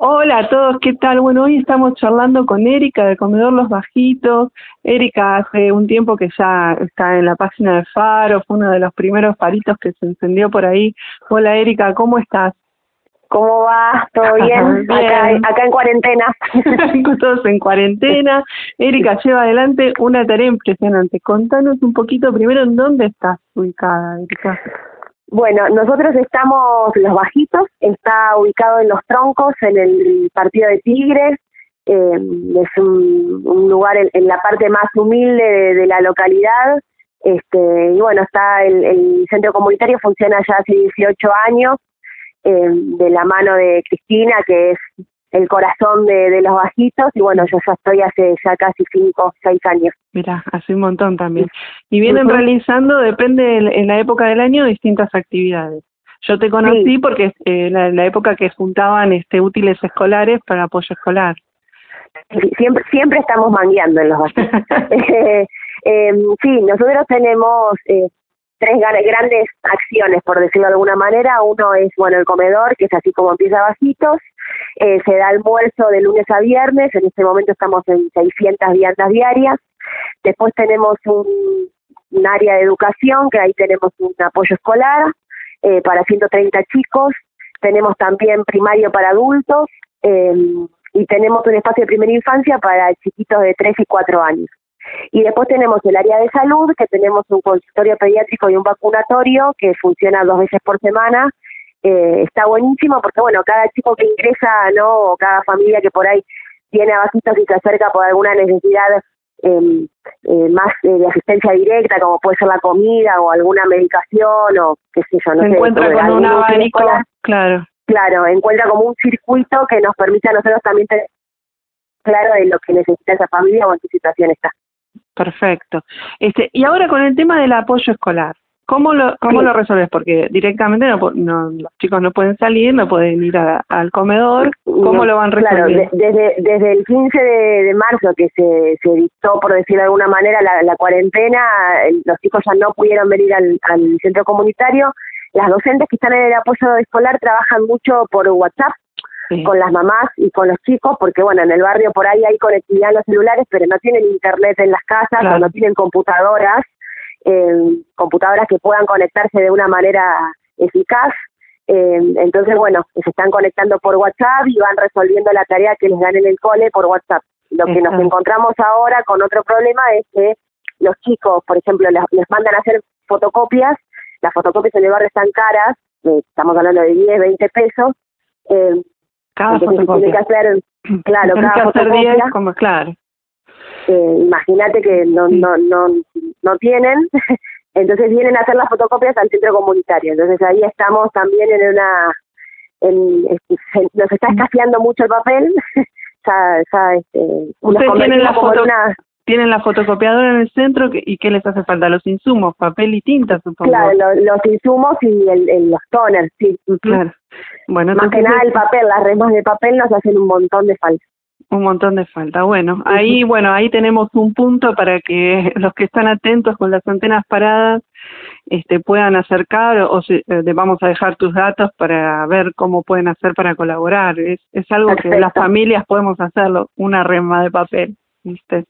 Hola a todos, ¿qué tal? Bueno, hoy estamos charlando con Erika de Comedor Los Bajitos. Erika hace un tiempo que ya está en la página de Faro, fue uno de los primeros faritos que se encendió por ahí. Hola Erika, ¿cómo estás? ¿Cómo va? ¿Todo bien? Bien. Acá, acá en cuarentena. Todos en cuarentena. Erika lleva adelante una tarea impresionante. Contanos un poquito primero en dónde estás ubicada, Erika. Bueno, nosotros estamos, Los Bajitos, está ubicado en Los Troncos, en el partido de Tigres. Eh, es un, lugar en, la parte más humilde de, la localidad. Este, y bueno, está el, el centro comunitario, funciona ya hace 18 años, eh, de la mano de Cristina, que es el corazón de, de Los Bajitos. Y bueno, yo ya estoy hace ya casi 5 o 6 años. Mira, hace un montón también. Y vienen realizando, depende del- en la época del año, distintas actividades. Yo te conocí Sí. porque es eh, la, la época que juntaban este útiles escolares para apoyo escolar. Siempre siempre estamos mangueando en los bajitos. Eh, eh, sí, nosotros tenemos tres gra- grandes acciones, por decirlo de alguna manera. Uno es, bueno, el comedor, que es así como empieza Bajitos. Eh, se da almuerzo de lunes a viernes. En este momento estamos en 600 viandas diarias. Después tenemos un, un área de educación, que ahí tenemos un apoyo escolar eh, para 130 chicos. Tenemos también primario para adultos. eh, y tenemos un espacio de primera infancia para chiquitos de 3 y 4 años. Y después tenemos el área de salud, que tenemos un consultorio pediátrico y un vacunatorio que funciona dos veces por semana. Eh, está buenísimo porque, bueno, cada chico que ingresa, ¿no? O cada familia que por ahí tiene a Bajitos y se acerca por alguna necesidad eh, eh, más de asistencia directa, como puede ser la comida o alguna medicación o qué sé yo, no Se sé. encuentra con un abanico, claro. claro, encuentra como un circuito que nos permite a nosotros también tener claro de lo que necesita esa familia o en qué situación está. Perfecto. Este, y ahora con el tema del apoyo escolar, ¿cómo lo, cómo Sí. lo resolves? Porque directamente no, no- los chicos no pueden salir, no pueden ir a- al comedor. ¿Cómo No, lo van Claro, resolviendo? de- desde, desde el 15 de, de marzo que se, se dictó, por decirlo de alguna manera, la, la cuarentena, los chicos ya no pudieron venir al, al centro comunitario. Las docentes que están en el apoyo escolar trabajan mucho por WhatsApp Sí. con las mamás y con los chicos, porque bueno, en el barrio por ahí hay conectividad en los celulares, pero no tienen internet en las casas Claro. o no tienen computadoras, eh, computadoras que puedan conectarse de una manera eficaz. Eh, entonces, bueno, se están conectando por WhatsApp y van resolviendo la tarea que les dan en el cole por WhatsApp. Lo que nos encontramos ahora con otro problema es que los chicos, por ejemplo, les, les mandan a hacer fotocopias, las fotocopias en el barrio están caras, eh, estamos hablando de 10, 20 pesos, eh, Cada entonces tiene que fotocopia. hacer, claro, cada que hacer 10 fotocopia, como, claro. eh, imagínate que no, no, no, no tienen, entonces vienen a hacer las fotocopias al centro comunitario, entonces ahí estamos también en una, en, este, se- nos está escaseando mucho el papel, ya, ya este, Ustedes tienen la en foto- una, Tienen la fotocopiadora en el centro y ¿qué les hace falta? Los insumos, papel y tinta, supongo. claro, lo- los insumos y el, el- los toners, sí. Claro. Bueno, más que nada el papel, las remas de papel nos hacen un montón de falta. un montón de falta. Bueno, ahí, bueno, ahí tenemos un punto para que los que están atentos con las antenas paradas este, puedan acercar o si- eh, vamos a dejar tus datos para ver cómo pueden hacer para colaborar. Es, es algo que las familias podemos hacerlo, una rema de papel. ¿Viste?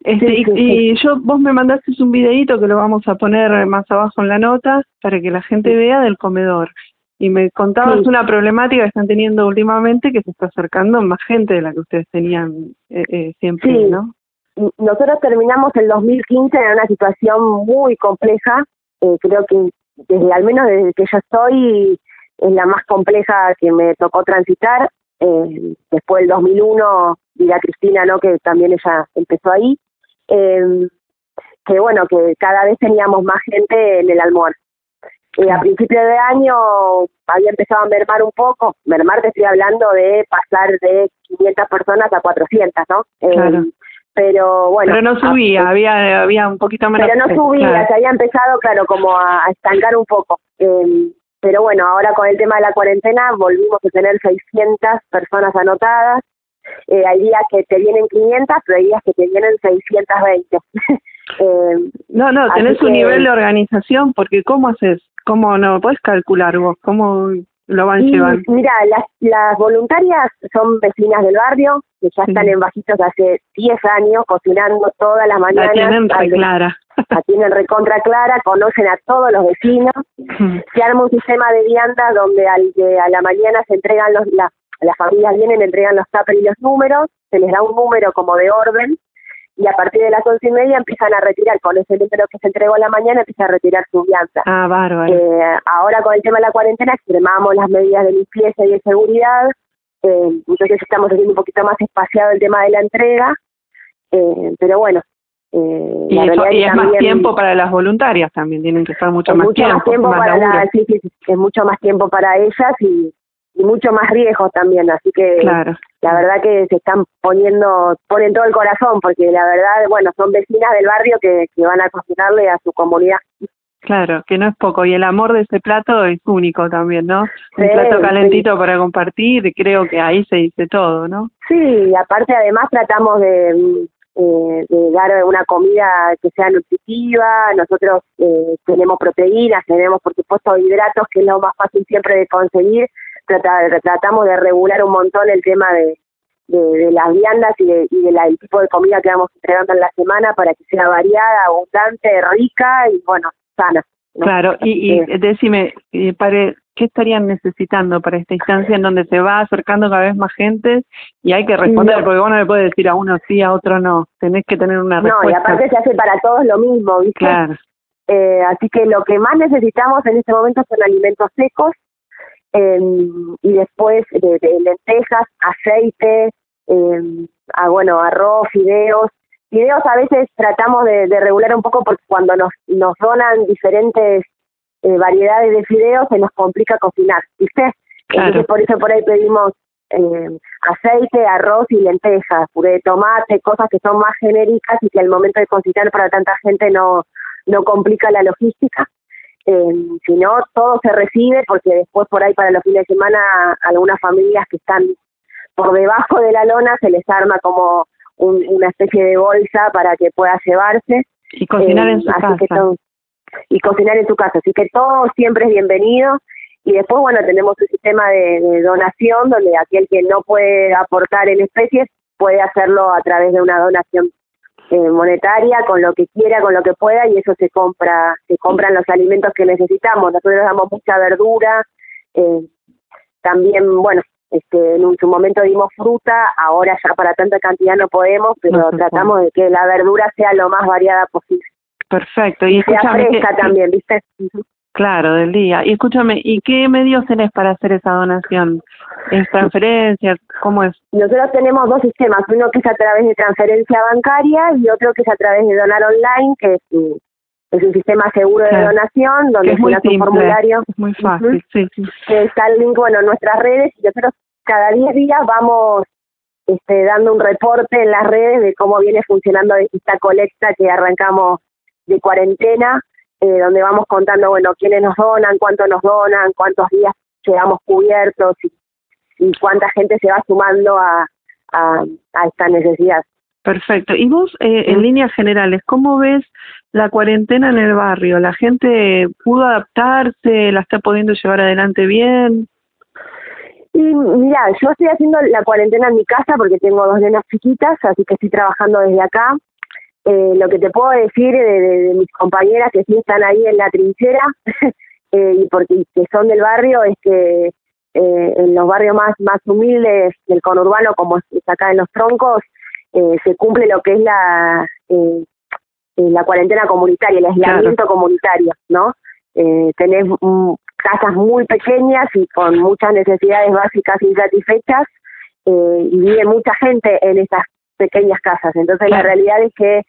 Este, Sí, y, sí, y yo, vos me mandaste un videito que lo vamos a poner más abajo en la nota para que la gente vea del comedor. Y me contabas una problemática que están teniendo últimamente que se está acercando más gente de la que ustedes tenían eh, eh, siempre, Sí. ¿no? nosotros terminamos el 2015 en una situación muy compleja. Eh, creo que desde al menos desde que yo estoy es la más compleja que me tocó transitar. Eh, después del 2001 dirá Cristina, ¿no? Que también ella empezó ahí. Eh, que bueno, que cada vez teníamos más gente en el almuerzo. Eh, a principio de año había empezado a mermar un poco. Mermar te estoy hablando de pasar de 500 personas a 400, ¿no? Eh, Claro. Pero bueno. Pero no subía, había había un poquito menos. pero no subía, claro. se había empezado, claro, como a, a estancar un poco. Eh, pero bueno, ahora con el tema de la cuarentena volvimos a tener 600 personas anotadas. Eh, hay días que te vienen 500, pero hay días que te vienen 620. eh, No, no, tenés un nivel de organización porque ¿cómo haces? ¿Cómo no? Puedes calcular vos, ¿cómo lo van llevando? Mira, las, las voluntarias son vecinas del barrio, que ya están en Bajitos hace 10 años, cocinando todas las mañanas. La tienen re clara. La tienen recontra clara, conocen a todos los vecinos. Se arma un sistema de viandas donde al, a la mañana se entregan los, las familias vienen, entregan los tuppers y los números, se les da un número como de orden y a partir de las once y media empiezan a retirar, con ese número que se entregó a la mañana, empieza a retirar su vianda. Ah, bárbaro. Eh, ahora con el tema de la cuarentena extremamos las medidas de limpieza y de seguridad, eh, entonces estamos haciendo un poquito más espaciado el tema de la entrega, eh, pero bueno. Eh, y, es más tiempo para las voluntarias también, tienen que estar mucho más mucho tiempo. tiempo para sí, sí, es mucho más tiempo para ellas y, y mucho más riesgo también, así que claro. la verdad que se están poniendo, ponen todo el corazón, porque la verdad, bueno, son vecinas del barrio que, que van a cocinarle a su comunidad. Claro, que no es poco. Y el amor de ese plato es único también, ¿no? Un plato calentito para compartir, creo que ahí se dice todo, ¿no? Sí, aparte además tratamos de, eh, de dar una comida que sea nutritiva, nosotros eh, tenemos proteínas, tenemos por supuesto hidratos, que es lo más fácil siempre de conseguir, tratamos de regular un montón el tema de, de, las viandas y, de, y del tipo de comida que vamos entregando en la semana para que sea variada, abundante, rica y bueno, sana. Claro, y, y decime, eh, para, ¿qué estarían necesitando para esta instancia en donde se va acercando cada vez más gente y hay que responder? Porque vos no le puedes decir a uno sí, a otro no. Tenés que tener una respuesta. No, y aparte se hace para todos lo mismo, ¿viste? Claro. Eh, así que lo que más necesitamos en este momento son alimentos secos eh, y después de, lentejas, aceite, eh, ah, bueno, arroz, fideos. Fideos a veces tratamos de, regular un poco porque cuando nos, nos donan diferentes eh, variedades de fideos se nos complica cocinar, ¿viste? Entonces por eso por ahí pedimos eh, aceite, arroz y lentejas, puré de tomate, cosas que son más genéricas y que al momento de cocinar para tanta gente no, no complica la logística. Eh, si no, todo se recibe porque después por ahí para los fines de semana algunas familias que están por debajo de la lona se les arma como una especie de bolsa para que pueda llevarse. Y cocinar en su eh, casa. y cocinar en su casa. Así que todo siempre es bienvenido. Y después, bueno, tenemos un sistema de donación donde aquel que no puede aportar en especies puede hacerlo a través de una donación eh, monetaria con lo que quiera, con lo que pueda y eso se compra, se compran los alimentos que necesitamos. Nosotros damos mucha verdura, eh, también, bueno, este, en su momento dimos fruta, ahora ya para tanta cantidad no podemos, pero tratamos de que la verdura sea lo más variada posible. Perfecto. Y, sea fresca también, ¿viste? Claro, del día. Y escúchame, ¿y qué medios tenés para hacer esa donación? ¿Es transferencia? ¿Cómo es? Nosotros tenemos dos sistemas, uno que es a través de transferencia bancaria y otro que es a través de donar online, que es, es un sistema seguro de donación, donde es muy un formulario. Es muy fácil, sí, sí. Que está el link, bueno, en nuestras redes y nosotros cada 10 días vamos este, dando un reporte en las redes de cómo viene funcionando esta colecta que arrancamos de cuarentena eh, donde vamos contando, bueno, quiénes nos donan, cuánto nos donan, cuántos días llegamos cubiertos y, y cuánta gente se va sumando a, a, esta necesidad. Perfecto. Y vos, eh, en líneas generales, ¿cómo ves la cuarentena en el barrio? ¿La gente pudo adaptarse? ¿La está pudiendo llevar adelante bien? Y mira, yo estoy haciendo la cuarentena en mi casa porque tengo dos nenas chiquitas, así que estoy trabajando desde acá. Eh, lo que te puedo decir de, mis compañeras que sí están ahí en la trinchera eh, y porque que son del barrio es que eh, en los barrios más más humildes del conurbano como es acá en los troncos eh, se cumple lo que es la eh, la cuarentena comunitaria el aislamiento comunitario no tenés casas muy pequeñas y con muchas necesidades básicas insatisfechas y vive mucha gente en esas pequeñas casas. Entonces la realidad es que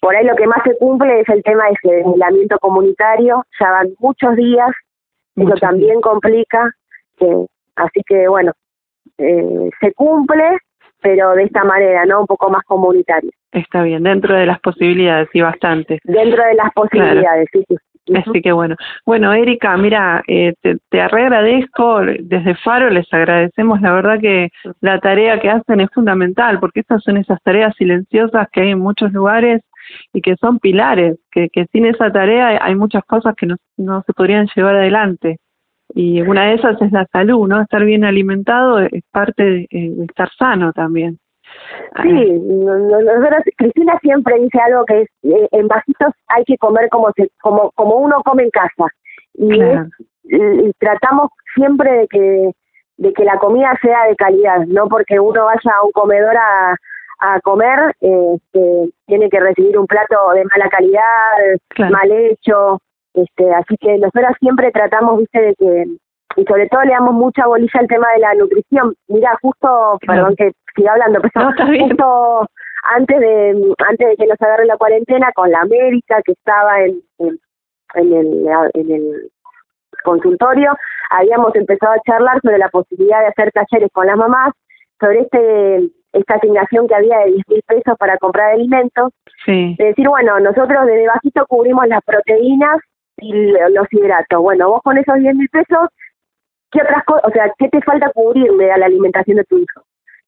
por ahí lo que más se cumple es el tema de ese aislamiento comunitario, ya van muchos días, eso también complica, eh, así que bueno, eh, se cumple, pero de esta manera, ¿no? Un poco más comunitario. Está bien, dentro de las posibilidades, y bastante. Dentro de las posibilidades, sí, sí. Así que bueno. Bueno, Erika, mira, eh, te, te agradezco, desde Faro les agradecemos, la verdad que la tarea que hacen es fundamental, porque estas son esas tareas silenciosas que hay en muchos lugares y que son pilares, que, sin esa tarea hay muchas cosas que no, no se podrían llevar adelante. Y una de esas es la salud, ¿no? Estar bien alimentado es parte de, de estar sano también. Sí, nosotros, Cristina siempre dice algo que es, eh, en vasitos hay que comer como se, como, como uno come en casa. Y, y tratamos siempre de que, de que la comida sea de calidad, no porque uno vaya a un comedor a, a comer, este, tiene que recibir un plato de mala calidad, mal hecho, este, así que nosotros siempre tratamos, viste, de que y sobre todo le damos mucha bolilla al tema de la nutrición. Mira, justo, perdón que siga hablando, pero justo antes de antes de que nos agarre la cuarentena con la médica que estaba en, en, el en el consultorio, habíamos empezado a charlar sobre la posibilidad de hacer talleres con las mamás sobre este esta asignación que había de 10 mil pesos para comprar alimentos. Sí. De decir, bueno, nosotros desde bajito cubrimos las proteínas y los hidratos. Bueno, vos con esos 10 mil pesos ¿qué otras cosas, o sea, qué te falta cubrirle a la alimentación de tu hijo?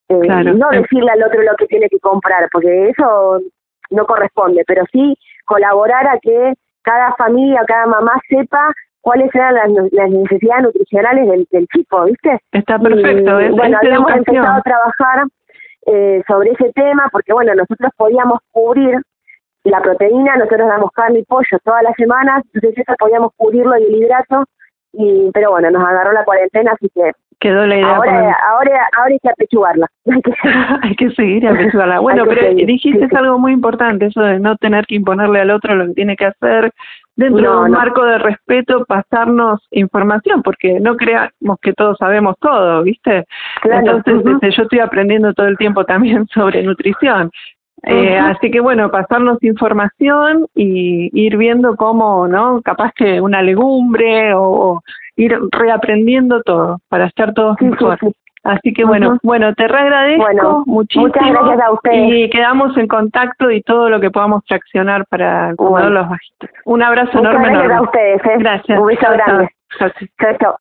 Eh, no decirle al otro lo que tiene que comprar, porque eso no corresponde, pero sí colaborar a que cada familia, cada mamá sepa cuáles eran las, necesidades nutricionales del, chico, ¿viste? Está perfecto. Y, bueno, habíamos empezado a trabajar eh, sobre ese tema porque, bueno, nosotros podíamos cubrir la proteína, nosotros damos carne y pollo todas las semanas, entonces eso podíamos cubrirlo y el hidrato y pero bueno, nos agarró la cuarentena, así que quedó la idea. Ahora, ahora, ahora hay que apechugarla. hay que seguir apechugarla. Bueno, pero dijiste algo muy importante, eso de no tener que imponerle al otro lo que tiene que hacer, dentro de un marco de respeto, pasarnos información, porque no creamos que todos sabemos todo, ¿viste? Entonces, este, yo estoy aprendiendo todo el tiempo también sobre nutrición. Eh, así que bueno, pasarnos información y ir viendo cómo, ¿no? Capaz que una legumbre o, ir reaprendiendo todo para estar todos mejor. Así que bueno, bueno, te reagradezco muchísimo. Muchas gracias a ustedes. Y quedamos en contacto y todo lo que podamos traccionar para acomodar los bajitos. Un abrazo muchas enorme. Gracias a ustedes. ¿eh? Gracias. Un beso grande. Chao, chao.